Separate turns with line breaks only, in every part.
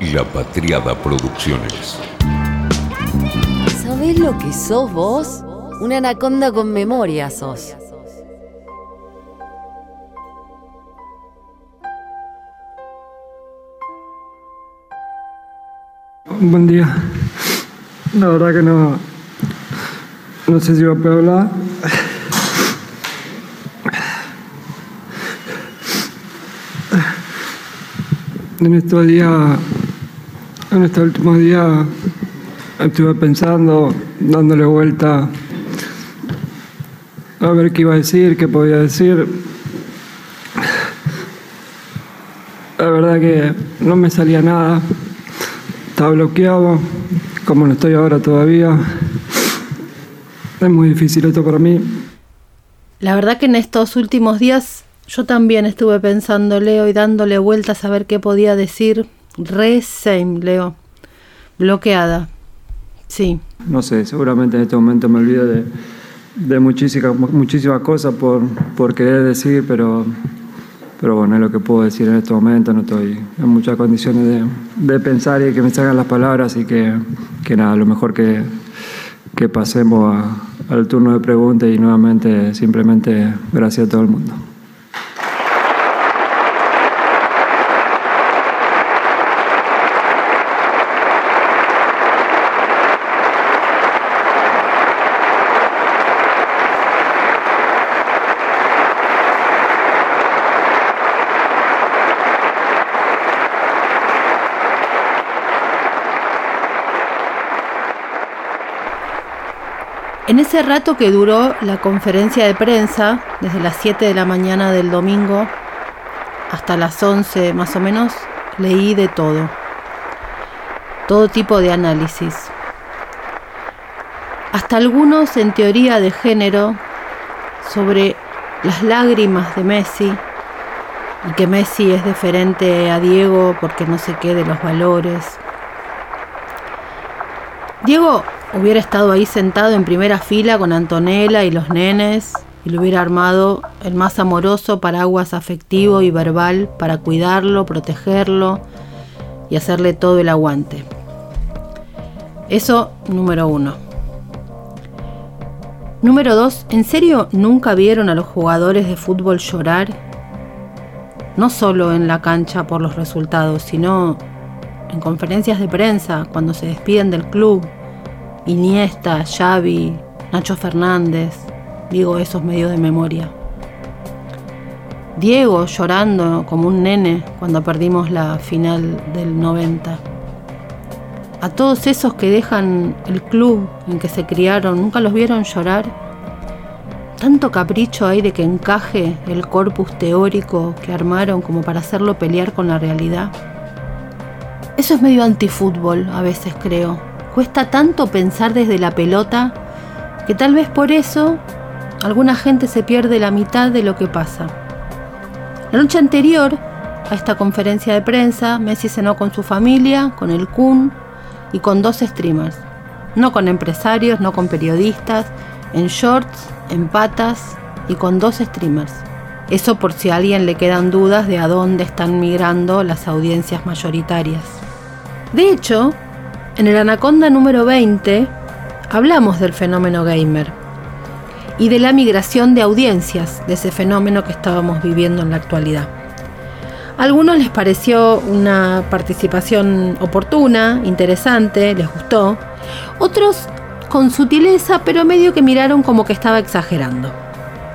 La Patriada Producciones.
¿Sabés lo que sos vos? Una anaconda con memoria sos.
Buen día. La verdad que no. No sé si va a poder hablar. En estos días, en estos últimos días, estuve pensando, dándole vuelta a ver qué iba a decir, qué podía decir. La verdad que no me salía nada. Estaba bloqueado, como no estoy ahora todavía. Es muy difícil esto para mí.
La verdad que en estos últimos días yo también estuve pensando, Leo, y dándole vueltas a ver qué podía decir. Re Leo. Bloqueada. Sí.
No sé, seguramente en este momento me olvido de, de muchísimas, muchísimas cosas por, por querer decir, pero, pero bueno, es lo que puedo decir en este momento. No estoy en muchas condiciones de, de pensar y que me salgan las palabras y que, que nada, lo mejor que, que pasemos a- al turno de preguntas y nuevamente simplemente gracias a todo el mundo.
En ese rato que duró la conferencia de prensa, desde las 7 de la mañana del domingo hasta las 11 más o menos, leí de todo. Todo tipo de análisis. Hasta algunos en teoría de género sobre las lágrimas de Messi y que Messi es diferente a Diego porque no sé qué de los valores. Diego hubiera estado ahí sentado en primera fila con Antonella y los nenes y le hubiera armado el más amoroso paraguas afectivo y verbal para cuidarlo, protegerlo y hacerle todo el aguante. Eso número uno. Número dos, ¿en serio nunca vieron a los jugadores de fútbol llorar? No solo en la cancha por los resultados, sino en conferencias de prensa, cuando se despiden del club, Iniesta, Xavi, Nacho Fernández, digo esos medios de memoria. Diego llorando como un nene cuando perdimos la final del 90. A todos esos que dejan el club en que se criaron, ¿nunca los vieron llorar? Tanto capricho hay de que encaje el corpus teórico que armaron como para hacerlo pelear con la realidad. Eso es medio antifútbol, a veces creo. Cuesta tanto pensar desde la pelota que tal vez por eso alguna gente se pierde la mitad de lo que pasa. La noche anterior a esta conferencia de prensa, Messi cenó con su familia, con el Kun y con dos streamers. No con empresarios, no con periodistas, en shorts, en patas y con dos streamers. Eso por si a alguien le quedan dudas de a dónde están migrando las audiencias mayoritarias. De hecho, en el Anaconda número 20 hablamos del fenómeno gamer y de la migración de audiencias de ese fenómeno que estábamos viviendo en la actualidad. A algunos les pareció una participación oportuna, interesante, les gustó. Otros con sutileza, pero medio que miraron como que estaba exagerando.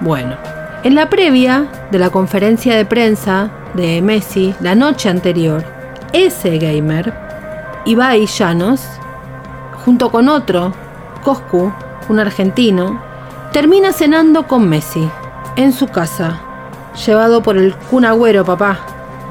Bueno, en la previa de la conferencia de prensa de Messi la noche anterior, ese gamer, Ibai Llanos, junto con otro, Coscu, un argentino, termina cenando con Messi en su casa, llevado por el Kun Agüero, papá,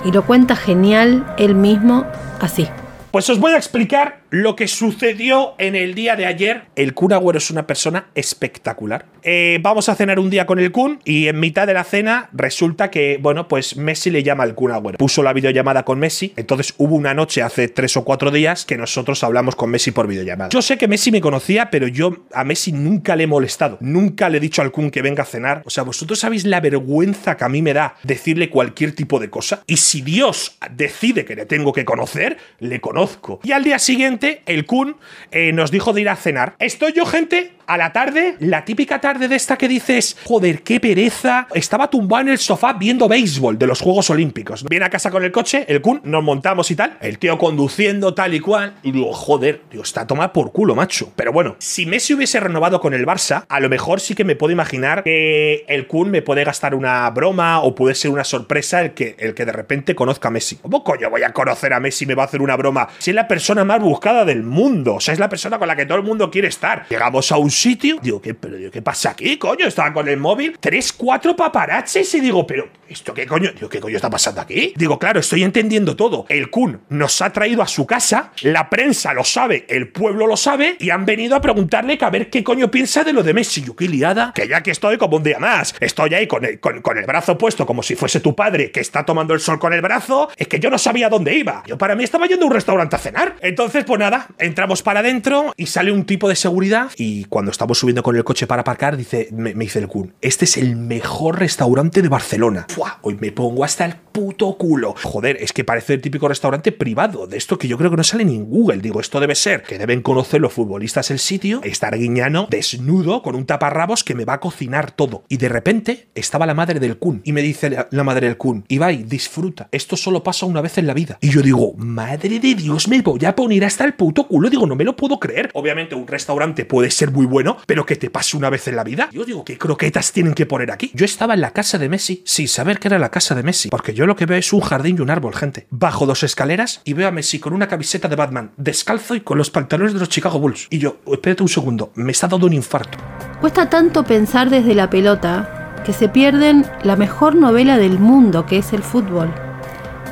y lo cuenta genial él mismo así.
Pues os voy a explicar lo que sucedió en el día de ayer, el Kun Agüero es una persona espectacular. Eh, vamos a cenar un día con el Kun y en mitad de la cena resulta que, bueno, pues Messi le llama al Kun Agüero. Puso la videollamada con Messi, entonces hubo una noche hace tres o cuatro días que nosotros hablamos con Messi por videollamada. Yo sé que Messi me conocía, pero yo a Messi nunca le he molestado. Nunca le he dicho al Kun que venga a cenar. O sea, vosotros sabéis la vergüenza que a mí me da decirle cualquier tipo de cosa. Y si Dios decide que le tengo que conocer, le conozco. Y al día siguiente, el Kun eh, nos dijo de ir a cenar. Estoy yo, gente, a la tarde, la típica tarde de esta que dices, joder, qué pereza. Estaba tumbado en el sofá viendo béisbol de los Juegos Olímpicos. Viene a casa con el coche, el Kun, nos montamos y tal. El tío conduciendo tal y cual. Y digo, joder, tío, está tomado por culo, macho. Pero bueno, si Messi hubiese renovado con el Barça, a lo mejor sí que me puedo imaginar que el Kun me puede gastar una broma o puede ser una sorpresa el que, el que de repente conozca a Messi. ¿Cómo coño voy a conocer a Messi y me va a hacer una broma? Si es la persona más buscada del mundo. O sea, es la persona con la que todo el mundo quiere estar. Llegamos a un sitio, digo, ¿qué, pero, ¿qué pasa aquí, coño? Estaba con el móvil, tres, cuatro paparazzis y digo, pero, ¿esto qué coño? Digo, ¿qué coño está pasando aquí? Digo, claro, estoy entendiendo todo. El Kun nos ha traído a su casa, la prensa lo sabe, el pueblo lo sabe y han venido a preguntarle que a ver qué coño piensa de lo de Messi. Yo, qué liada, que ya que estoy como un día más, estoy ahí con el, con, el brazo puesto como si fuese tu padre que está tomando el sol con el brazo, es que yo no sabía dónde iba. Yo para mí estaba yendo a un restaurante a cenar. Entonces, pues nada, entramos para adentro y sale un tipo de seguridad y cuando estamos subiendo con el coche para aparcar, dice, me, me dice el Kun, este es el mejor restaurante de Barcelona. Hoy me pongo hasta el puto culo. Joder, es que parece el típico restaurante privado, de esto que yo creo que no sale ni Google. Digo, esto debe ser que deben conocer los futbolistas el sitio, estar guiñano, desnudo, con un taparrabos que me va a cocinar todo. Y de repente estaba la madre del Kun y me dice la, madre del Kun, Ibai, disfruta, esto solo pasa una vez en la vida. Y yo digo, madre de Dios, me voy a poner hasta el puto culo. Digo, no me lo puedo creer. Obviamente un restaurante puede ser muy bueno, pero que te pase una vez en la vida. Yo digo, ¿qué croquetas tienen que poner aquí? Yo estaba en la casa de Messi sin que era la casa de Messi, porque yo lo que veo es un jardín y un árbol, gente. Bajo dos escaleras y veo a Messi con una camiseta de Batman, descalzo y con los pantalones de los Chicago Bulls. Y yo, espérate un segundo, me está dando un infarto.
Cuesta tanto pensar desde la pelota que se pierden la mejor novela del mundo que es el fútbol.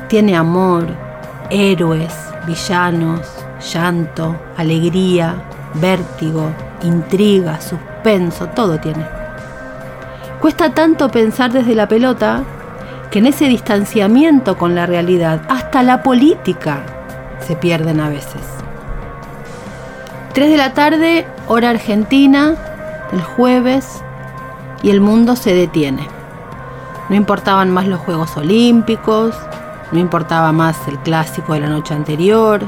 Tiene amor, héroes, villanos, llanto, alegría, vértigo, intriga, suspenso, todo tiene. Cuesta tanto pensar desde la pelota que en ese distanciamiento con la realidad, hasta la política, se pierden a veces. 3 de la tarde, hora argentina, el jueves, y el mundo se detiene. No importaban más los Juegos Olímpicos, no importaba más el clásico de la noche anterior,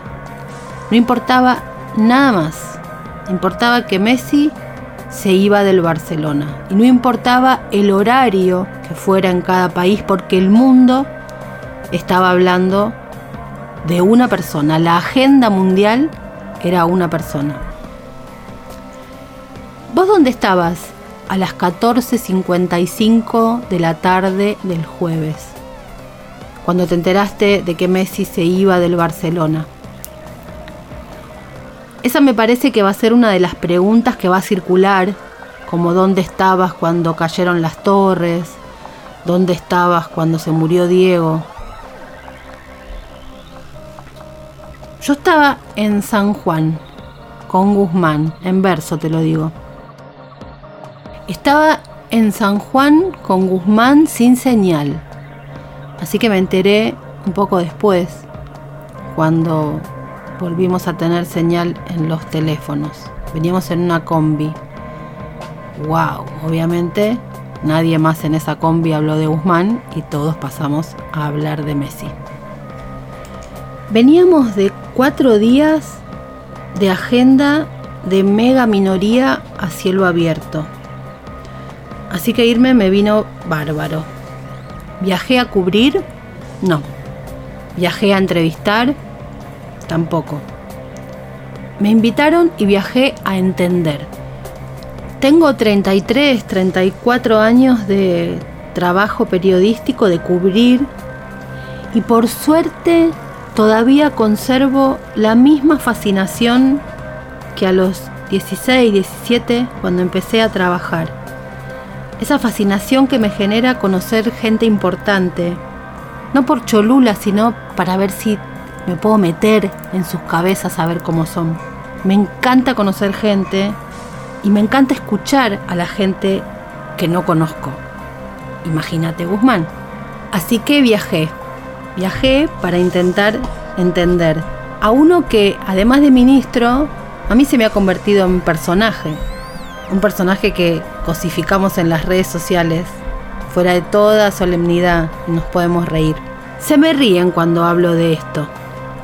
no importaba nada más. Importaba que Messi se iba del Barcelona y no importaba el horario que fuera en cada país porque el mundo estaba hablando de una persona. La agenda mundial era una persona. ¿Vos dónde estabas? A las 14.55 de la tarde del jueves, cuando te enteraste de que Messi se iba del Barcelona. Esa me parece que va a ser una de las preguntas que va a circular, como dónde estabas cuando cayeron las torres, dónde estabas cuando se murió Diego. Yo estaba en San Juan, con Guzmán, en verso te lo digo. Estaba en San Juan con Guzmán sin señal. Así que me enteré un poco después, cuando volvimos a tener señal en los teléfonos. Veníamos en una combi. ¡Wow! Obviamente nadie más en esa combi habló de Guzmán y todos pasamos a hablar de Messi. Veníamos de cuatro días de agenda de mega minoría a cielo abierto. Así que irme me vino bárbaro. ¿Viajé a cubrir? No. ¿Viajé a entrevistar? Tampoco. Me invitaron y viajé a entender. Tengo 33, 34 años de trabajo periodístico, de cubrir, y por suerte todavía conservo la misma fascinación que a los 16, 17 cuando empecé a trabajar. Esa fascinación que me genera conocer gente importante, no por cholula, sino para ver si me puedo meter en sus cabezas a ver cómo son. Me encanta conocer gente y me encanta escuchar a la gente que no conozco. Imagínate Guzmán. Así que viajé. Viajé para intentar entender a uno que, además de ministro, a mí se me ha convertido en personaje. Un personaje que cosificamos en las redes sociales, fuera de toda solemnidad, y nos podemos reír. Se me ríen cuando hablo de esto.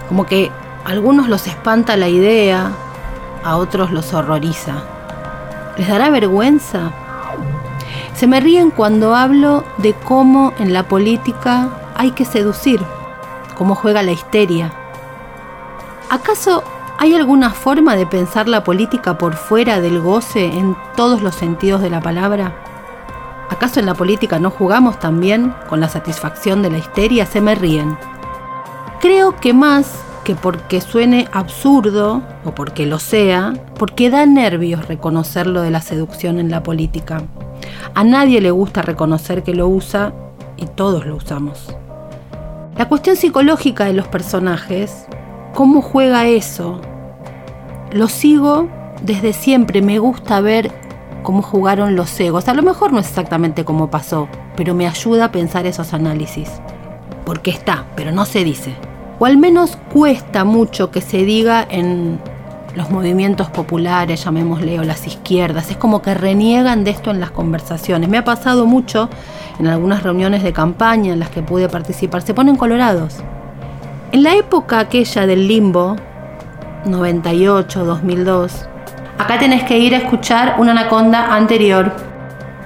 Como que a algunos los espanta la idea, a otros los horroriza. ¿Les dará vergüenza? Se me ríen cuando hablo de cómo en la política hay que seducir, cómo juega la histeria. ¿Acaso hay alguna forma de pensar la política por fuera del goce en todos los sentidos de la palabra? ¿Acaso en la política no jugamos también con la satisfacción de la histeria? Se me ríen. Creo que más que porque suene absurdo o porque lo sea, porque da nervios reconocer lo de la seducción en la política. A nadie le gusta reconocer que lo usa y todos lo usamos. La cuestión psicológica de los personajes, cómo juega eso, lo sigo desde siempre, me gusta ver cómo jugaron los egos. A lo mejor no es exactamente como pasó, pero me ayuda a pensar esos análisis. Porque está, pero no se dice o al menos cuesta mucho que se diga en los movimientos populares, llamémosle, o las izquierdas. Es como que reniegan de esto en las conversaciones. Me ha pasado mucho en algunas reuniones de campaña en las que pude participar. Se ponen colorados. En la época aquella del limbo, 98, 2002, acá tenés que ir a escuchar una anaconda anterior.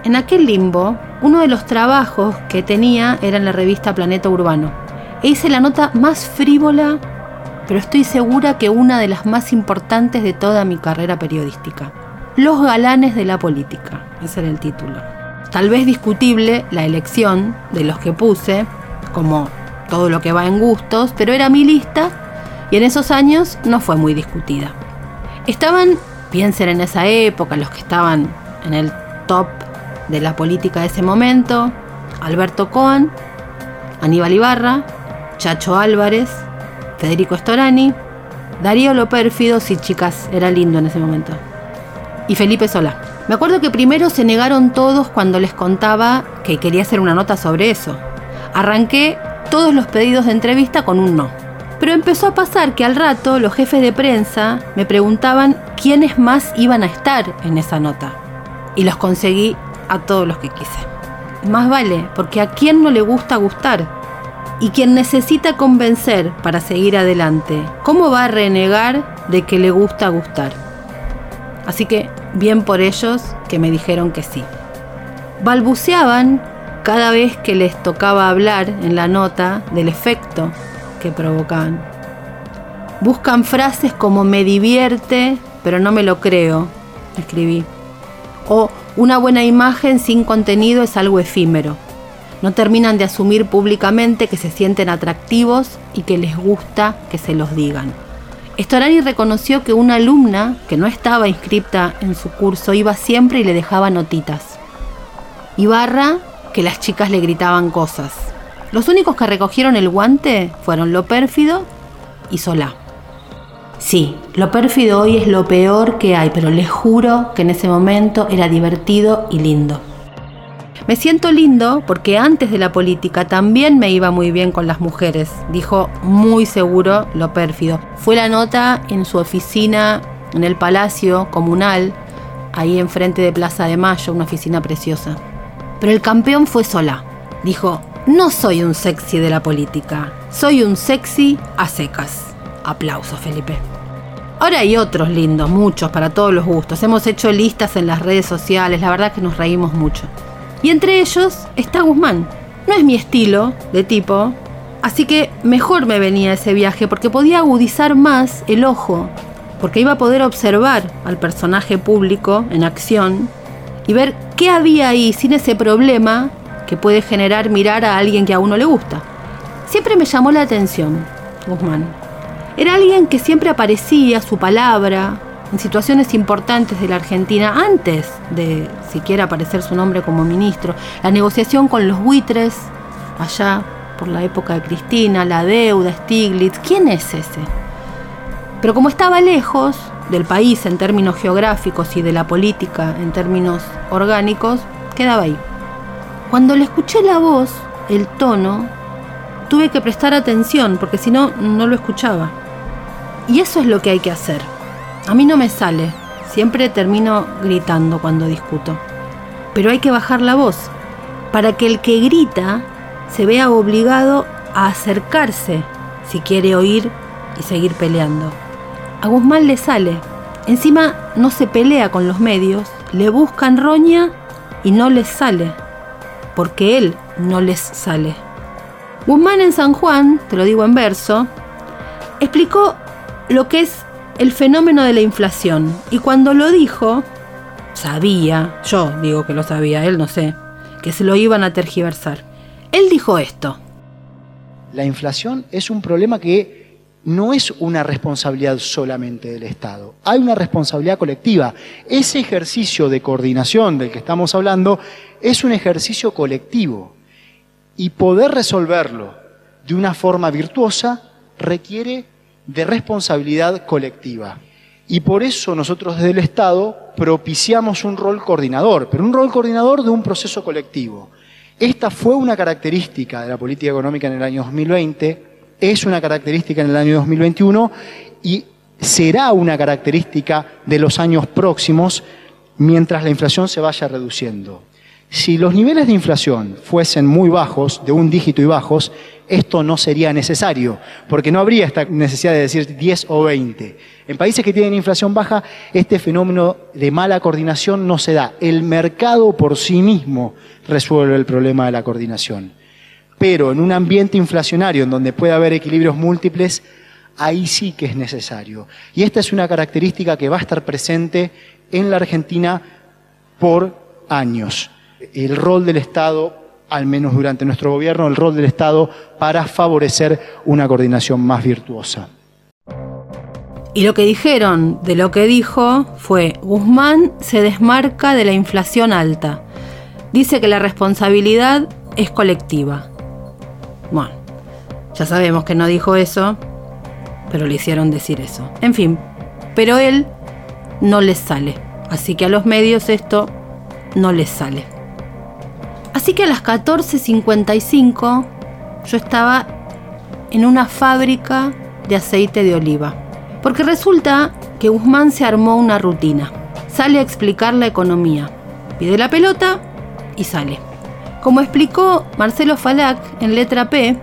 En aquel limbo, uno de los trabajos que tenía era en la revista Planeta Urbano hice la nota más frívola, pero estoy segura que una de las más importantes de toda mi carrera periodística. Los galanes de la política, ese era el título. Tal vez discutible la elección de los que puse, como todo lo que va en gustos, pero era mi lista y en esos años no fue muy discutida. Estaban, piensen en esa época, los que estaban en el top de la política de ese momento, Alberto Cohen, Aníbal Ibarra, Chacho Álvarez, Federico Storani, Darío Lo Pérfido, sí chicas, era lindo en ese momento, y Felipe Solá. Me acuerdo que primero se negaron todos cuando les contaba que quería hacer una nota sobre eso. Arranqué todos los pedidos de entrevista con un no. Pero empezó a pasar que al rato los jefes de prensa me preguntaban quiénes más iban a estar en esa nota. Y los conseguí a todos los que quise. Más vale, porque a quién no le gusta gustar y quien necesita convencer para seguir adelante, ¿cómo va a renegar de que le gusta gustar? Así que bien por ellos que me dijeron que sí. Balbuceaban cada vez que les tocaba hablar en la nota del efecto que provocaban. Buscan frases como me divierte, pero no me lo creo, escribí. O una buena imagen sin contenido es algo efímero no terminan de asumir públicamente que se sienten atractivos y que les gusta que se los digan. Storani reconoció que una alumna que no estaba inscripta en su curso iba siempre y le dejaba notitas. Ibarra, que las chicas le gritaban cosas. Los únicos que recogieron el guante fueron Lo Pérfido y Solá. Sí, lo pérfido hoy es lo peor que hay, pero les juro que en ese momento era divertido y lindo. Me siento lindo porque antes de la política también me iba muy bien con las mujeres, dijo muy seguro lo pérfido. Fue la nota en su oficina en el Palacio Comunal, ahí enfrente de Plaza de Mayo, una oficina preciosa. Pero el campeón fue sola. Dijo, no soy un sexy de la política, soy un sexy a secas. Aplauso, Felipe. Ahora hay otros lindos, muchos, para todos los gustos. Hemos hecho listas en las redes sociales, la verdad que nos reímos mucho. Y entre ellos está Guzmán. No es mi estilo de tipo, así que mejor me venía ese viaje porque podía agudizar más el ojo, porque iba a poder observar al personaje público en acción y ver qué había ahí sin ese problema que puede generar mirar a alguien que a uno le gusta. Siempre me llamó la atención Guzmán. Era alguien que siempre aparecía, su palabra, en situaciones importantes de la Argentina antes de siquiera aparecer su nombre como ministro. La negociación con los buitres allá por la época de Cristina, la deuda, Stiglitz. ¿Quién es ese? Pero como estaba lejos del país en términos geográficos y de la política en términos orgánicos, quedaba ahí. Cuando le escuché la voz, el tono, tuve que prestar atención porque si no, no lo escuchaba. Y eso es lo que hay que hacer. A mí no me sale. Siempre termino gritando cuando discuto. Pero hay que bajar la voz para que el que grita se vea obligado a acercarse si quiere oír y seguir peleando. A Guzmán le sale. Encima no se pelea con los medios, le buscan roña y no les sale, porque él no les sale. Guzmán en San Juan, te lo digo en verso, explicó lo que es el fenómeno de la inflación y cuando lo dijo, sabía, yo digo que lo sabía, él no sé, que se lo iban a tergiversar. Él dijo esto.
La inflación es un problema que no es una responsabilidad solamente del Estado, hay una responsabilidad colectiva. Ese ejercicio de coordinación del que estamos hablando es un ejercicio colectivo y poder resolverlo de una forma virtuosa requiere de responsabilidad colectiva. Y por eso nosotros desde el Estado propiciamos un rol coordinador, pero un rol coordinador de un proceso colectivo. Esta fue una característica de la política económica en el año 2020, es una característica en el año 2021 y será una característica de los años próximos mientras la inflación se vaya reduciendo. Si los niveles de inflación fuesen muy bajos, de un dígito y bajos, esto no sería necesario, porque no habría esta necesidad de decir 10 o 20. En países que tienen inflación baja, este fenómeno de mala coordinación no se da. El mercado por sí mismo resuelve el problema de la coordinación. Pero en un ambiente inflacionario en donde puede haber equilibrios múltiples, ahí sí que es necesario. Y esta es una característica que va a estar presente en la Argentina por años. El rol del Estado, al menos durante nuestro gobierno, el rol del Estado para favorecer una coordinación más virtuosa.
Y lo que dijeron de lo que dijo fue, Guzmán se desmarca de la inflación alta. Dice que la responsabilidad es colectiva. Bueno, ya sabemos que no dijo eso, pero le hicieron decir eso. En fin, pero él no les sale. Así que a los medios esto no les sale. Así que a las 14.55 yo estaba en una fábrica de aceite de oliva. Porque resulta que Guzmán se armó una rutina. Sale a explicar la economía. Pide la pelota y sale. Como explicó Marcelo Falac en letra P,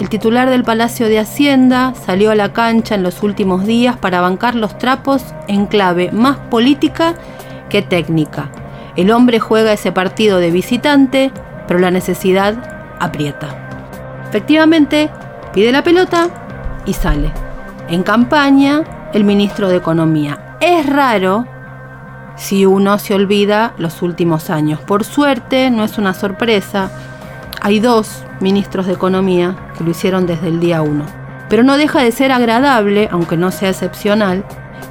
el titular del Palacio de Hacienda salió a la cancha en los últimos días para bancar los trapos en clave más política que técnica. El hombre juega ese partido de visitante, pero la necesidad aprieta. Efectivamente, pide la pelota y sale. En campaña, el ministro de Economía. Es raro si uno se olvida los últimos años. Por suerte, no es una sorpresa, hay dos ministros de Economía que lo hicieron desde el día uno. Pero no deja de ser agradable, aunque no sea excepcional,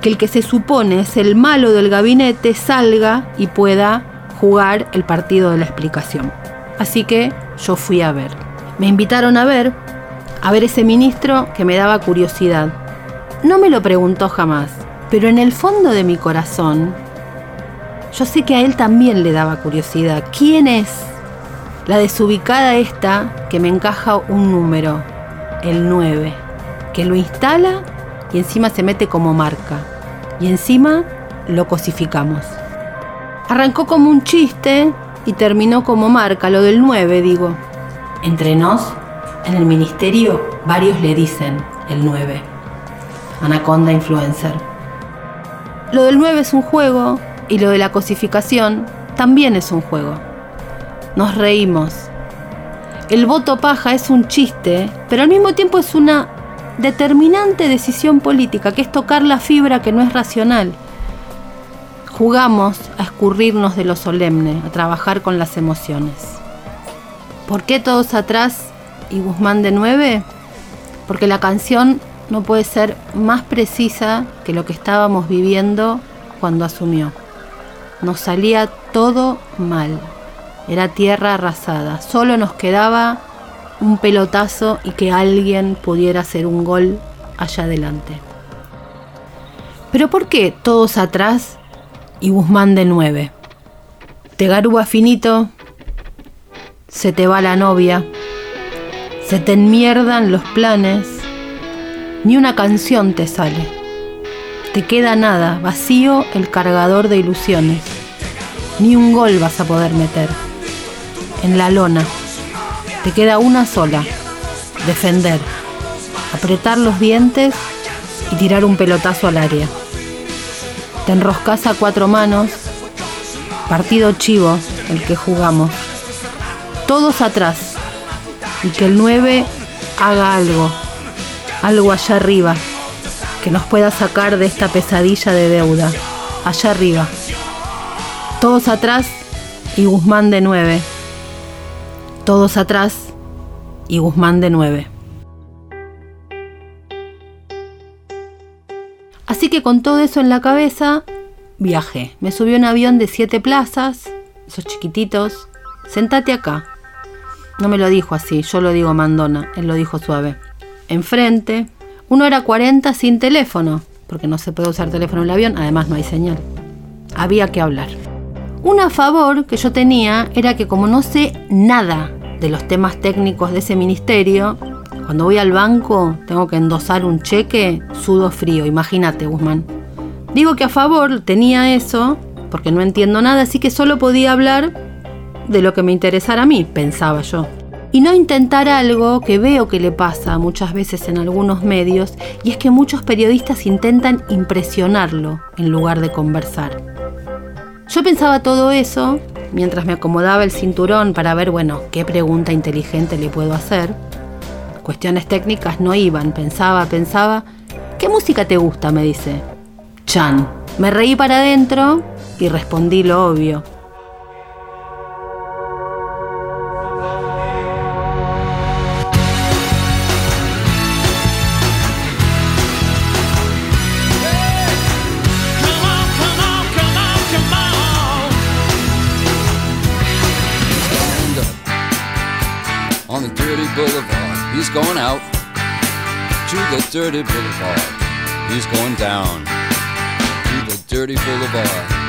que el que se supone es el malo del gabinete salga y pueda jugar el partido de la explicación. Así que yo fui a ver. Me invitaron a ver, a ver ese ministro que me daba curiosidad. No me lo preguntó jamás, pero en el fondo de mi corazón yo sé que a él también le daba curiosidad. ¿Quién es? La desubicada esta que me encaja un número, el 9, que lo instala y encima se mete como marca. Y encima lo cosificamos. Arrancó como un chiste y terminó como marca, lo del 9, digo. Entre nos, en el ministerio, varios le dicen el 9. Anaconda Influencer. Lo del 9 es un juego y lo de la cosificación también es un juego. Nos reímos. El voto paja es un chiste, pero al mismo tiempo es una determinante decisión política, que es tocar la fibra que no es racional. Jugamos a escurrirnos de lo solemne, a trabajar con las emociones. ¿Por qué todos atrás y Guzmán de nueve? Porque la canción no puede ser más precisa que lo que estábamos viviendo cuando asumió. Nos salía todo mal. Era tierra arrasada. Solo nos quedaba un pelotazo y que alguien pudiera hacer un gol allá adelante. Pero ¿por qué todos atrás y Guzmán de nueve? Te garúa finito, se te va la novia, se te enmierdan los planes, ni una canción te sale. Te queda nada, vacío el cargador de ilusiones. Ni un gol vas a poder meter. En la lona. Te queda una sola. Defender. Apretar los dientes y tirar un pelotazo al área. Te enroscas a cuatro manos. Partido chivo el que jugamos. Todos atrás. Y que el 9 haga algo. Algo allá arriba. Que nos pueda sacar de esta pesadilla de deuda. Allá arriba. Todos atrás y Guzmán de 9. Todos atrás y Guzmán de 9. Así que con todo eso en la cabeza, viajé. Me subí a un avión de siete plazas, esos chiquititos. Sentate acá. No me lo dijo así, yo lo digo mandona, él lo dijo suave. Enfrente, uno era 40 sin teléfono, porque no se puede usar teléfono en el avión, además no hay señal. Había que hablar. Un a favor que yo tenía era que como no sé nada de los temas técnicos de ese ministerio, cuando voy al banco tengo que endosar un cheque, sudo frío, imagínate Guzmán. Digo que a favor tenía eso, porque no entiendo nada, así que solo podía hablar de lo que me interesara a mí, pensaba yo. Y no intentar algo que veo que le pasa muchas veces en algunos medios, y es que muchos periodistas intentan impresionarlo en lugar de conversar. Yo pensaba todo eso mientras me acomodaba el cinturón para ver, bueno, qué pregunta inteligente le puedo hacer. Cuestiones técnicas no iban, pensaba, pensaba. ¿Qué música te gusta? me dice. Chan. Me reí para adentro y respondí lo obvio.
Going out to the dirty boulevard. He's going down to the dirty boulevard.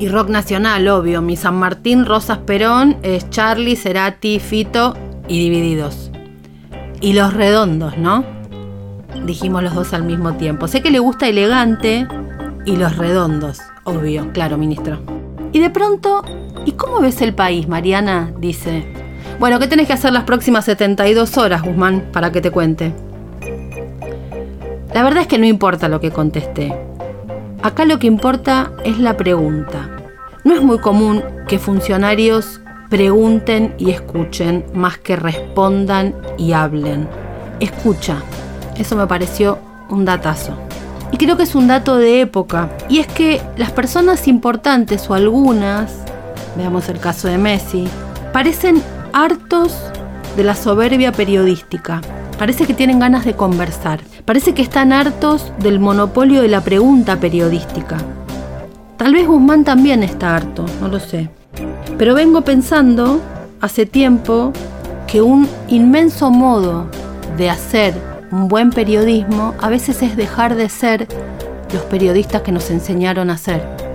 Y rock nacional, obvio. Mi San Martín, Rosas Perón, es Charlie, Cerati, Fito y Divididos. Y los redondos, ¿no? Dijimos los dos al mismo tiempo. Sé que le gusta elegante y los redondos, obvio, claro, ministro. Y de pronto, ¿y cómo ves el país, Mariana? Dice. Bueno, ¿qué tenés que hacer las próximas 72 horas, Guzmán, para que te cuente? La verdad es que no importa lo que contesté. Acá lo que importa es la pregunta. No es muy común que funcionarios pregunten y escuchen más que respondan y hablen. Escucha. Eso me pareció un datazo. Y creo que es un dato de época. Y es que las personas importantes o algunas, veamos el caso de Messi, parecen hartos de la soberbia periodística. Parece que tienen ganas de conversar. Parece que están hartos del monopolio de la pregunta periodística. Tal vez Guzmán también está harto, no lo sé. Pero vengo pensando hace tiempo que un inmenso modo de hacer un buen periodismo a veces es dejar de ser los periodistas que nos enseñaron a ser.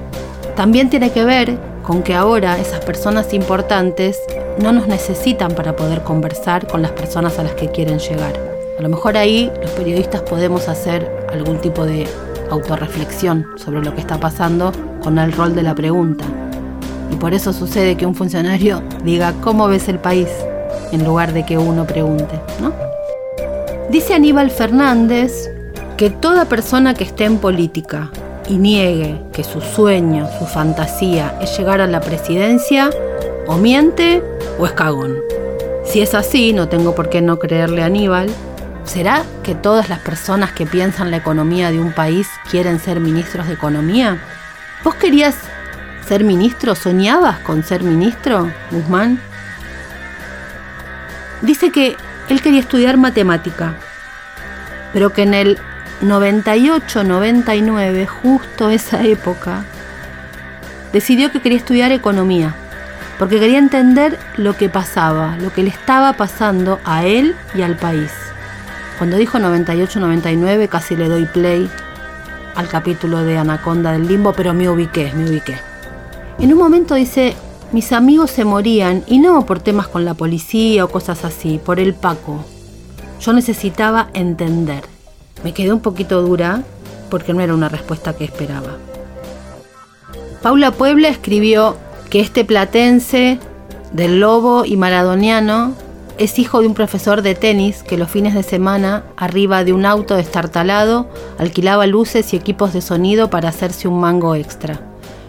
También tiene que ver con que ahora esas personas importantes no nos necesitan para poder conversar con las personas a las que quieren llegar. A lo mejor ahí los periodistas podemos hacer algún tipo de autorreflexión sobre lo que está pasando con el rol de la pregunta. Y por eso sucede que un funcionario diga cómo ves el país en lugar de que uno pregunte, ¿no? Dice Aníbal Fernández que toda persona que esté en política y niegue que su sueño, su fantasía es llegar a la presidencia, o miente o es cagón. Si es así, no tengo por qué no creerle a Aníbal. ¿Será que todas las personas que piensan la economía de un país quieren ser ministros de economía? ¿Vos querías ser ministro? ¿Soñabas con ser ministro, Guzmán? Dice que él quería estudiar matemática, pero que en el 98-99, justo esa época, decidió que quería estudiar economía, porque quería entender lo que pasaba, lo que le estaba pasando a él y al país. Cuando dijo 98-99 casi le doy play al capítulo de Anaconda del Limbo, pero me ubiqué, me ubiqué. En un momento dice, mis amigos se morían y no por temas con la policía o cosas así, por el Paco. Yo necesitaba entender. Me quedé un poquito dura porque no era una respuesta que esperaba. Paula Puebla escribió que este platense del lobo y maradoniano es hijo de un profesor de tenis que los fines de semana, arriba de un auto destartalado, alquilaba luces y equipos de sonido para hacerse un mango extra.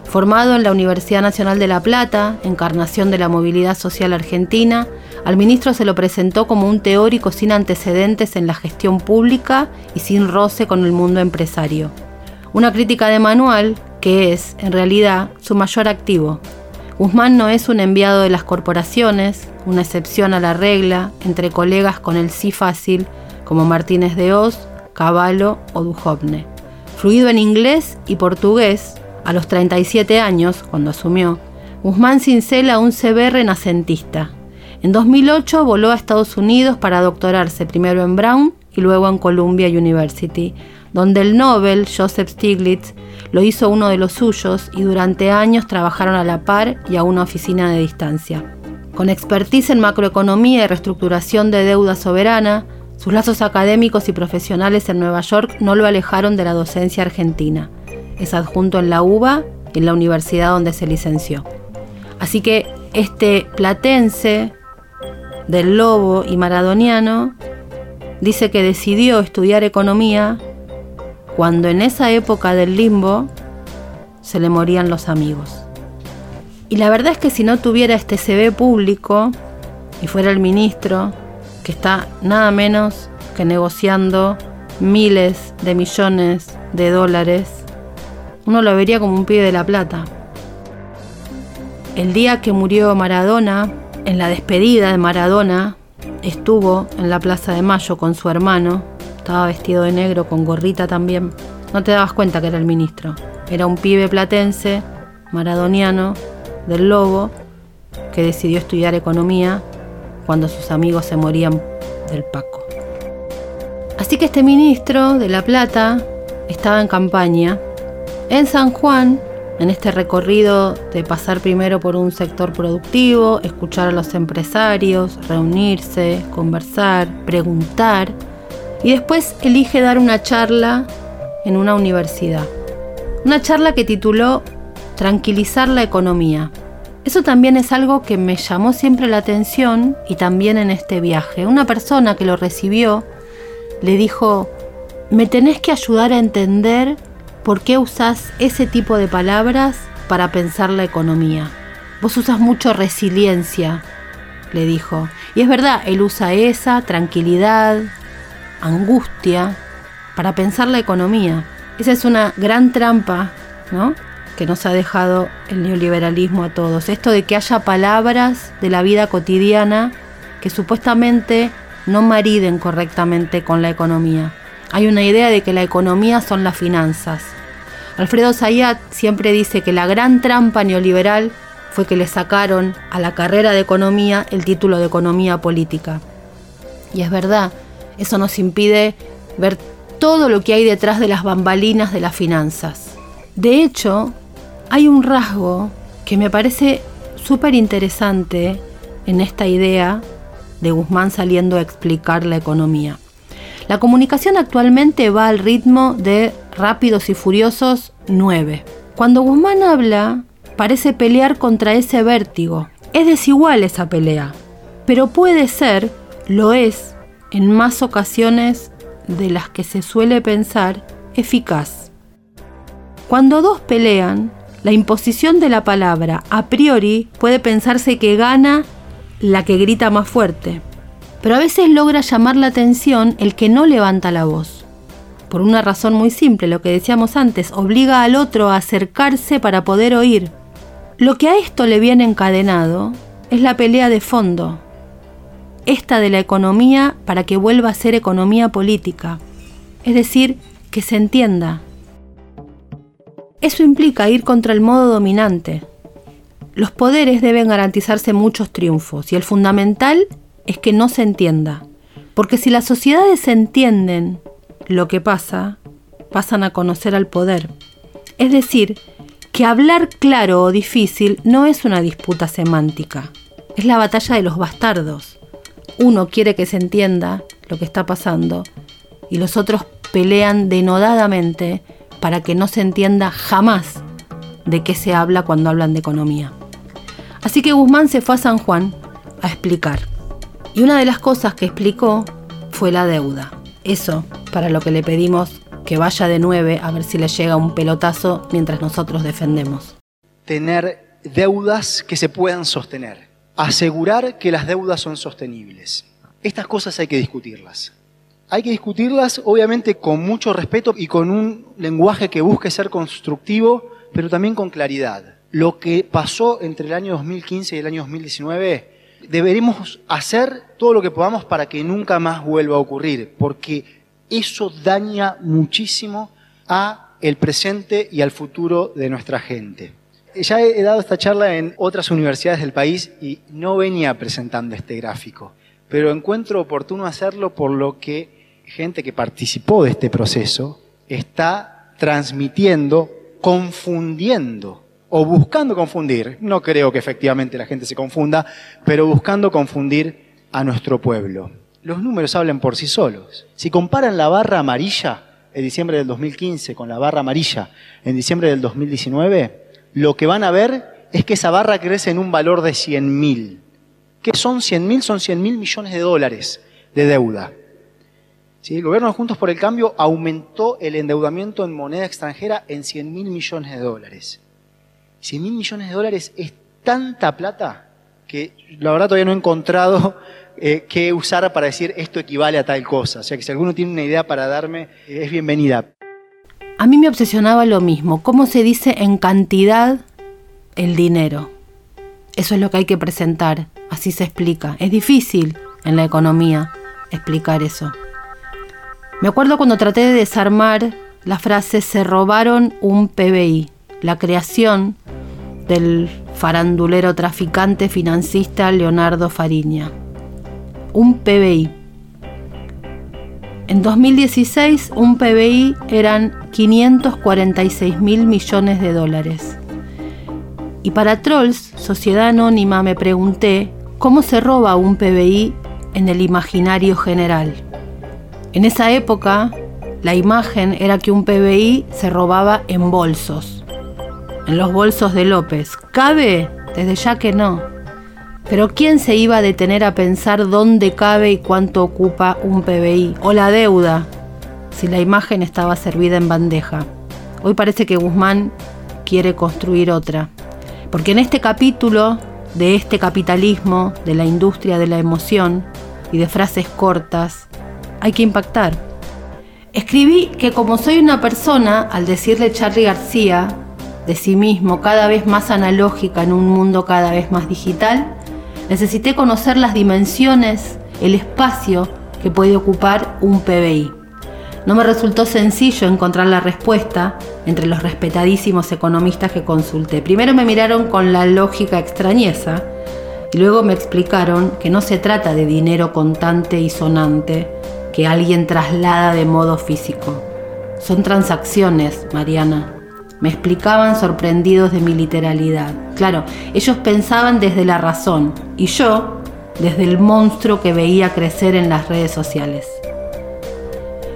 Formado en la Universidad Nacional de La Plata, encarnación de la movilidad social argentina, al ministro se lo presentó como un teórico sin antecedentes en la gestión pública y sin roce con el mundo empresario. Una crítica de manual que es, en realidad, su mayor activo. Guzmán no es un enviado de las corporaciones, una excepción a la regla entre colegas con el sí fácil como Martínez de Oz, Cavallo o Duhovne. Fluido en inglés y portugués, a los 37 años, cuando asumió, Guzmán cincela un CV renacentista. En 2008 voló a Estados Unidos para doctorarse primero en Brown y luego en Columbia University, donde el Nobel Joseph Stiglitz lo hizo uno de los suyos y durante años trabajaron a la par y a una oficina de distancia. Con expertise en macroeconomía y reestructuración de deuda soberana, sus lazos académicos y profesionales en Nueva York no lo alejaron de la docencia argentina. Es adjunto en la UBA en la universidad donde se licenció. Así que este platense del lobo y maradoniano dice que decidió estudiar economía cuando en esa época del limbo se le morían los amigos. Y la verdad es que si no tuviera este CV público y fuera el ministro, que está nada menos que negociando miles de millones de dólares, uno lo vería como un pibe de la plata. El día que murió Maradona, en la despedida de Maradona, estuvo en la Plaza de Mayo con su hermano, estaba vestido de negro con gorrita también. No te dabas cuenta que era el ministro. Era un pibe platense, maradoniano, del Lobo, que decidió estudiar economía cuando sus amigos se morían del Paco. Así que este ministro de La Plata estaba en campaña en San Juan, en este recorrido de pasar primero por un sector productivo, escuchar a los empresarios, reunirse, conversar, preguntar y después elige dar una charla en una universidad. Una charla que tituló Tranquilizar la economía. Eso también es algo que me llamó siempre la atención y también en este viaje. Una persona que lo recibió le dijo, me tenés que ayudar a entender por qué usás ese tipo de palabras para pensar la economía. Vos usas mucho resiliencia, le dijo. Y es verdad, él usa esa, tranquilidad, angustia para pensar la economía. Esa es una gran trampa, ¿no? Que nos ha dejado el neoliberalismo a todos. Esto de que haya palabras de la vida cotidiana que supuestamente no mariden correctamente con la economía. Hay una idea de que la economía son las finanzas. Alfredo Zayat siempre dice que la gran trampa neoliberal fue que le sacaron a la carrera de economía el título de economía política. Y es verdad, eso nos impide ver todo lo que hay detrás de las bambalinas de las finanzas. De hecho, hay un rasgo que me parece súper interesante en esta idea de Guzmán saliendo a explicar la economía. La comunicación actualmente va al ritmo de Rápidos y Furiosos 9. Cuando Guzmán habla, parece pelear contra ese vértigo. Es desigual esa pelea, pero puede ser, lo es, en más ocasiones de las que se suele pensar, eficaz. Cuando dos pelean, la imposición de la palabra a priori puede pensarse que gana la que grita más fuerte, pero a veces logra llamar la atención el que no levanta la voz. Por una razón muy simple, lo que decíamos antes, obliga al otro a acercarse para poder oír. Lo que a esto le viene encadenado es la pelea de fondo, esta de la economía para que vuelva a ser economía política, es decir, que se entienda. Eso implica ir contra el modo dominante. Los poderes deben garantizarse muchos triunfos y el fundamental es que no se entienda, porque si las sociedades entienden lo que pasa, pasan a conocer al poder. Es decir, que hablar claro o difícil no es una disputa semántica, es la batalla de los bastardos. Uno quiere que se entienda lo que está pasando y los otros pelean denodadamente para que no se entienda jamás de qué se habla cuando hablan de economía. Así que Guzmán se fue a San Juan a explicar. Y una de las cosas que explicó fue la deuda. Eso para lo que le pedimos que vaya de nueve a ver si le llega un pelotazo mientras nosotros defendemos.
Tener deudas que se puedan sostener. Asegurar que las deudas son sostenibles. Estas cosas hay que discutirlas. Hay que discutirlas obviamente con mucho respeto y con un lenguaje que busque ser constructivo, pero también con claridad. Lo que pasó entre el año 2015 y el año 2019 deberemos hacer todo lo que podamos para que nunca más vuelva a ocurrir, porque eso daña muchísimo a el presente y al futuro de nuestra gente. Ya he dado esta charla en otras universidades del país y no venía presentando este gráfico, pero encuentro oportuno hacerlo por lo que gente que participó de este proceso está transmitiendo, confundiendo o buscando confundir, no creo que efectivamente la gente se confunda, pero buscando confundir a nuestro pueblo. Los números hablan por sí solos. Si comparan la barra amarilla en diciembre del 2015 con la barra amarilla en diciembre del 2019, lo que van a ver es que esa barra crece en un valor de 100 mil. ¿Qué son 100 mil? Son 100 mil millones de dólares de deuda. El gobierno de Juntos por el Cambio aumentó el endeudamiento en moneda extranjera en 100 mil millones de dólares. 100 mil millones de dólares es tanta plata que la verdad todavía no he encontrado eh, qué usar para decir esto equivale a tal cosa. O sea que si alguno tiene una idea para darme, eh, es bienvenida.
A mí me obsesionaba lo mismo, cómo se dice en cantidad el dinero. Eso es lo que hay que presentar, así se explica. Es difícil en la economía explicar eso. Me acuerdo cuando traté de desarmar la frase se robaron un PBI, la creación del farandulero traficante financista Leonardo Fariña. Un PBI. En 2016 un PBI eran 546 mil millones de dólares. Y para Trolls, Sociedad Anónima, me pregunté cómo se roba un PBI en el imaginario general. En esa época, la imagen era que un PBI se robaba en bolsos en los bolsos de López. ¿Cabe? Desde ya que no. Pero ¿quién se iba a detener a pensar dónde cabe y cuánto ocupa un PBI? O la deuda, si la imagen estaba servida en bandeja. Hoy parece que Guzmán quiere construir otra. Porque en este capítulo de este capitalismo, de la industria de la emoción y de frases cortas, hay que impactar. Escribí que como soy una persona, al decirle Charlie García, de sí mismo cada vez más analógica en un mundo cada vez más digital, necesité conocer las dimensiones, el espacio que puede ocupar un PBI. No me resultó sencillo encontrar la respuesta entre los respetadísimos economistas que consulté. Primero me miraron con la lógica extrañeza y luego me explicaron que no se trata de dinero contante y sonante que alguien traslada de modo físico. Son transacciones, Mariana, me explicaban sorprendidos de mi literalidad. Claro, ellos pensaban desde la razón y yo desde el monstruo que veía crecer en las redes sociales.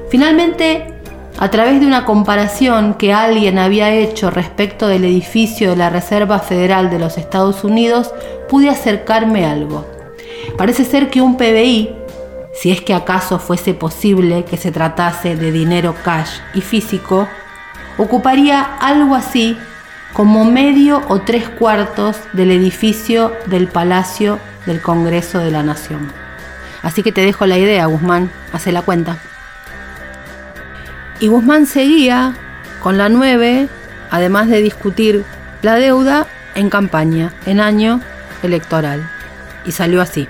Finalmente, a través de una comparación que alguien había hecho respecto del edificio de la Reserva Federal de los Estados Unidos, pude acercarme algo. Parece ser que un PBI, si es que acaso fuese posible que se tratase de dinero cash y físico, ocuparía algo así como medio o tres cuartos del edificio del Palacio del Congreso de la Nación. Así que te dejo la idea, Guzmán, hace la cuenta. Y Guzmán seguía con la 9, además de discutir la deuda, en campaña, en año electoral. Y salió así.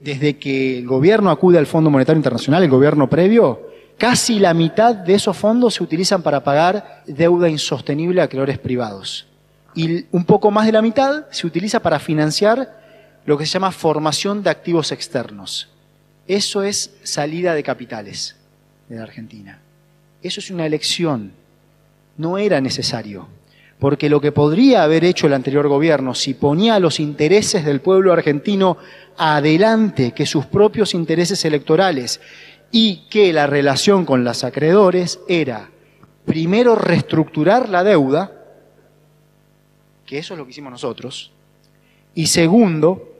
Desde que el gobierno acude al Fondo Monetario Internacional, el gobierno previo, casi la mitad de esos fondos se utilizan para pagar deuda insostenible a acreedores privados. Y un poco más de la mitad se utiliza para financiar lo que se llama formación de activos externos. Eso es salida de capitales de la Argentina. Eso es una elección. No era necesario. Porque lo que podría haber hecho el anterior gobierno si ponía los intereses del pueblo argentino adelante que sus propios intereses electorales y que la relación con los acreedores era primero reestructurar la deuda, que eso es lo que hicimos nosotros, y segundo,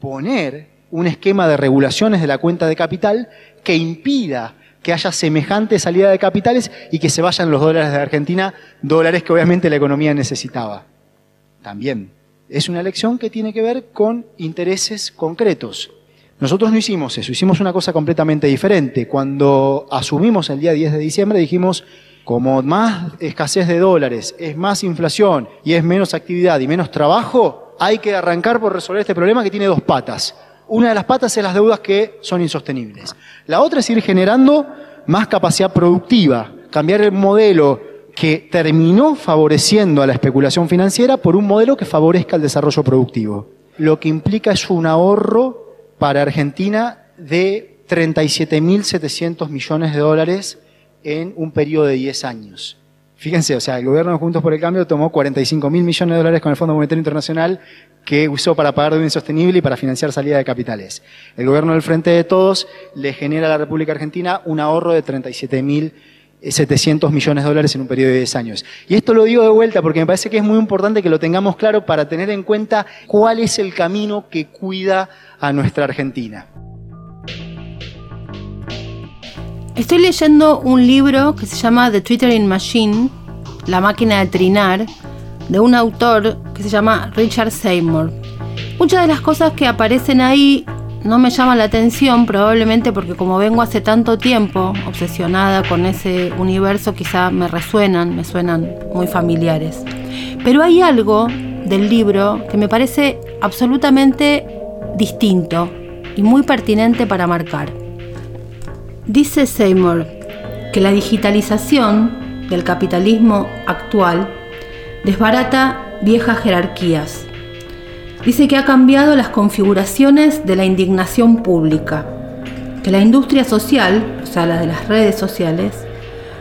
poner un esquema de regulaciones de la cuenta de capital que impida que haya semejante salida de capitales y que se vayan los dólares de Argentina, dólares que obviamente la economía necesitaba. También es una elección que tiene que ver con intereses concretos. Nosotros no hicimos eso, hicimos una cosa completamente diferente. Cuando asumimos el día 10 de diciembre dijimos, como más escasez de dólares, es más inflación y es menos actividad y menos trabajo, hay que arrancar por resolver este problema que tiene dos patas. Una de las patas es las deudas que son insostenibles. La otra es ir generando más capacidad productiva, cambiar el modelo que terminó favoreciendo a la especulación financiera por un modelo que favorezca el desarrollo productivo. Lo que implica es un ahorro para Argentina de 37.700 millones de dólares en un periodo de 10 años. Fíjense, o sea, el gobierno de Juntos por el Cambio tomó 45 mil millones de dólares con el Fondo Monetario Internacional que usó para pagar deuda insostenible y para financiar salida de capitales. El gobierno del Frente de Todos le genera a la República Argentina un ahorro de 37 mil 700 millones de dólares en un periodo de 10 años. Y esto lo digo de vuelta porque me parece que es muy importante que lo tengamos claro para tener en cuenta cuál es el camino que cuida a nuestra Argentina.
Estoy leyendo un libro que se llama The Twittering Machine, la máquina de trinar, de un autor que se llama Richard Seymour. Muchas de las cosas que aparecen ahí no me llaman la atención, probablemente porque como vengo hace tanto tiempo obsesionada con ese universo, quizá me resuenan, me suenan muy familiares. Pero hay algo del libro que me parece absolutamente distinto y muy pertinente para marcar. Dice Seymour que la digitalización del capitalismo actual desbarata viejas jerarquías. Dice que ha cambiado las configuraciones de la indignación pública, que la industria social, o sea, la de las redes sociales,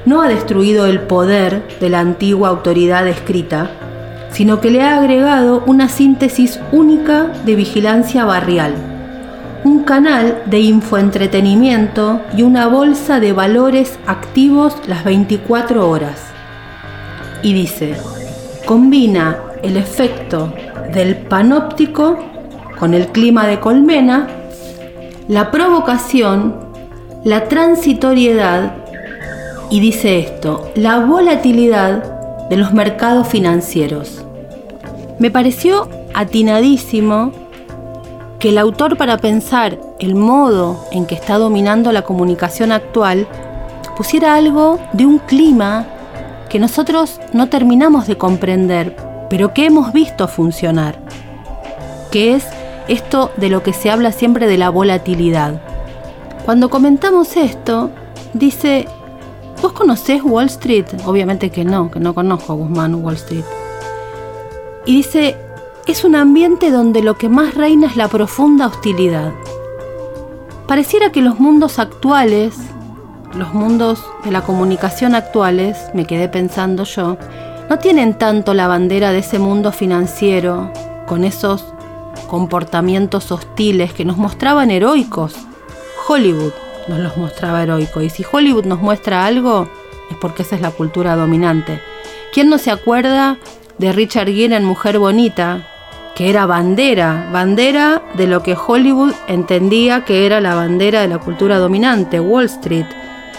no ha destruido el poder de la antigua autoridad escrita, sino que le ha agregado una síntesis única de vigilancia barrial un canal de infoentretenimiento y una bolsa de valores activos las 24 horas. Y dice, combina el efecto del panóptico con el clima de colmena, la provocación, la transitoriedad y dice esto, la volatilidad de los mercados financieros. Me pareció atinadísimo que el autor para pensar el modo en que está dominando la comunicación actual pusiera algo de un clima que nosotros no terminamos de comprender, pero que hemos visto funcionar, que es esto de lo que se habla siempre de la volatilidad. Cuando comentamos esto, dice, ¿vos conocés Wall Street? Obviamente que no, que no conozco a Guzmán Wall Street. Y dice, es un ambiente donde lo que más reina es la profunda hostilidad. Pareciera que los mundos actuales, los mundos de la comunicación actuales, me quedé pensando yo, no tienen tanto la bandera de ese mundo financiero, con esos comportamientos hostiles que nos mostraban heroicos. Hollywood nos los mostraba heroicos, y si Hollywood nos muestra algo, es porque esa es la cultura dominante. ¿Quién no se acuerda de Richard Gere en Mujer Bonita, que era bandera, bandera de lo que Hollywood entendía que era la bandera de la cultura dominante, Wall Street.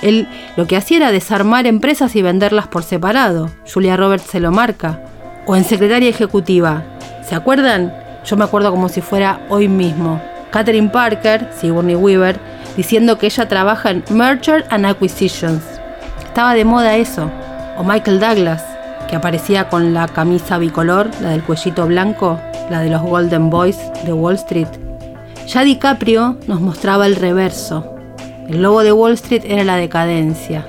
Él lo que hacía era desarmar empresas y venderlas por separado. Julia Roberts se lo marca. O en secretaria ejecutiva. ¿Se acuerdan? Yo me acuerdo como si fuera hoy mismo. Catherine Parker, Sigourney Weaver, diciendo que ella trabaja en Merger and Acquisitions. estaba de moda eso. O Michael Douglas, que aparecía con la camisa bicolor, la del cuellito blanco, la de los Golden Boys de Wall Street. Ya DiCaprio nos mostraba el reverso. El logo de Wall Street era la decadencia.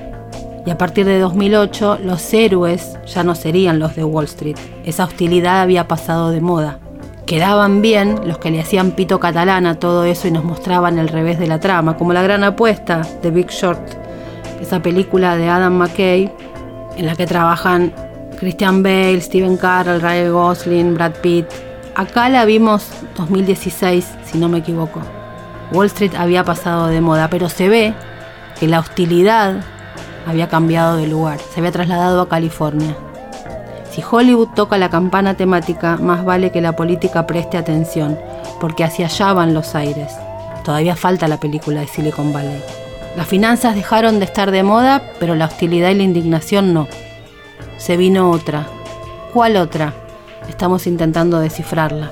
Y a partir de 2008, los héroes ya no serían los de Wall Street. Esa hostilidad había pasado de moda. Quedaban bien los que le hacían pito catalán a todo eso y nos mostraban el revés de la trama, como La Gran Apuesta de Big Short, esa película de Adam McKay en la que trabajan Christian Bale, Steven Carell, Ryan Gosling, Brad Pitt. Acá la vimos 2016, si no me equivoco. Wall Street había pasado de moda, pero se ve que la hostilidad había cambiado de lugar, se había trasladado a California. Si Hollywood toca la campana temática, más vale que la política preste atención, porque hacia allá van los aires. Todavía falta la película de Silicon Valley. Las finanzas dejaron de estar de moda, pero la hostilidad y la indignación no. Se vino otra. ¿Cuál otra? Estamos intentando descifrarla.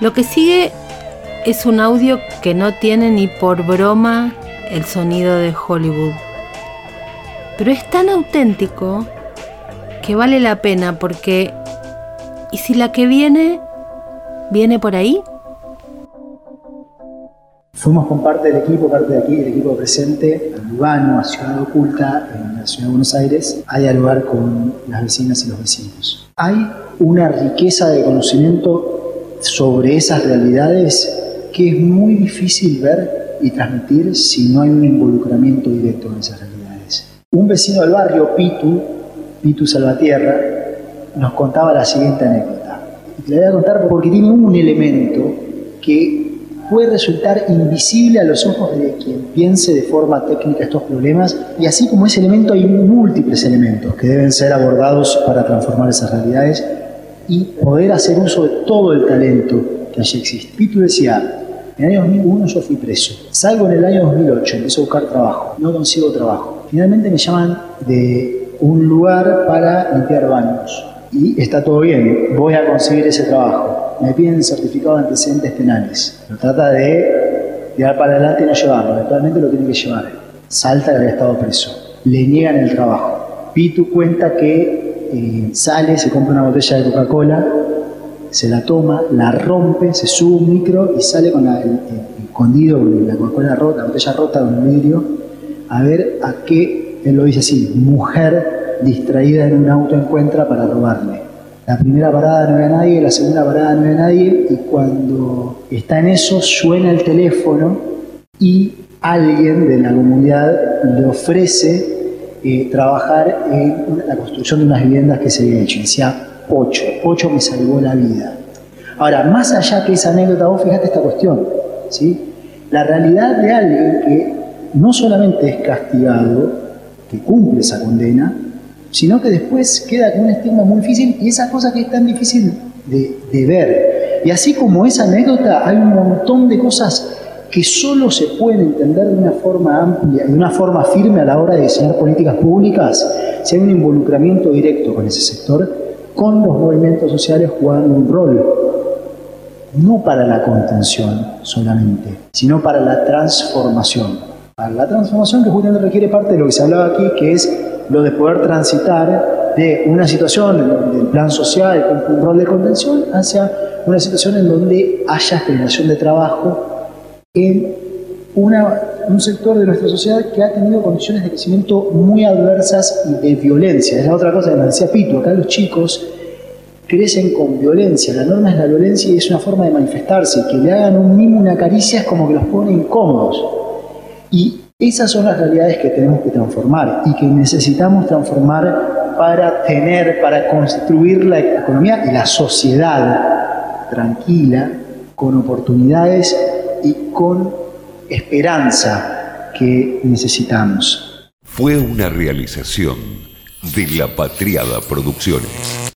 Lo que sigue es un audio que no tiene ni por broma el sonido de Hollywood. Pero es tan auténtico que vale la pena porque ¿y si la que viene viene por ahí?
Fuimos con parte del equipo, parte de aquí, del equipo presente, a Lugano, a Ciudad Oculta, en la Ciudad de Buenos Aires, a dialogar con las vecinas y los vecinos. Hay una riqueza de conocimiento sobre esas realidades que es muy difícil ver y transmitir si no hay un involucramiento directo en esas realidades. Un vecino del barrio, Pitu, Pitu Salvatierra, nos contaba la siguiente anécdota. Y te la voy a contar porque tiene un elemento que puede resultar invisible a los ojos de quien piense de forma técnica estos problemas y así como ese elemento hay múltiples elementos que deben ser abordados para transformar esas realidades y poder hacer uso de todo el talento que allí existe. Pitu decía, en el año 2001 yo fui preso, salgo en el año 2008, empiezo a buscar trabajo, no consigo trabajo. Finalmente me llaman de un lugar para limpiar baños y está todo bien, voy a conseguir ese trabajo me piden certificado de antecedentes penales. Lo trata de tirar para adelante y no llevarlo. Eventualmente lo tiene que llevar. Salta que había estado preso. Le niegan el trabajo. Pitu cuenta que eh, sale, se compra una botella de Coca-Cola, se la toma, la rompe, se sube un micro y sale con la, el, escondido, la Coca-Cola rota, la botella rota con un vidrio, a ver a qué, él lo dice así, mujer distraída en un auto encuentra para robarle. La primera parada no ve a nadie, la segunda parada no ve a nadie y cuando está en eso suena el teléfono y alguien de la comunidad le ofrece eh, trabajar en la construcción de unas viviendas que se había hecho. decía, Pocho, Pocho me salvó la vida. Ahora, más allá que esa anécdota, vos fíjate esta cuestión, ¿sí? La realidad de alguien que no solamente es castigado, que cumple esa condena, sino que después queda con un estigma muy difícil y esa cosa que es tan difícil de, ver. Y así como esa anécdota, hay un montón de cosas que solo se pueden entender de una forma amplia, de una forma firme a la hora de diseñar políticas públicas, si hay un involucramiento directo con ese sector, con los movimientos sociales jugando un rol, no para la contención solamente, sino para la transformación. Para la transformación que justamente requiere parte de lo que se hablaba aquí, que es lo de poder transitar de una situación en donde el plan social con un rol de contención hacia una situación en donde haya generación de trabajo en un sector de nuestra sociedad que ha tenido condiciones de crecimiento muy adversas y de violencia. Es la otra cosa que me decía Pito, acá los chicos crecen con violencia, la norma es la violencia y es una forma de manifestarse, que le hagan un mimo, una caricia es como que los pone incómodos. Y esas son las realidades que tenemos que transformar y que necesitamos transformar para tener, para construir la economía y la sociedad tranquila, con oportunidades y con esperanza que necesitamos.
Fue una realización de La Patriada Producciones.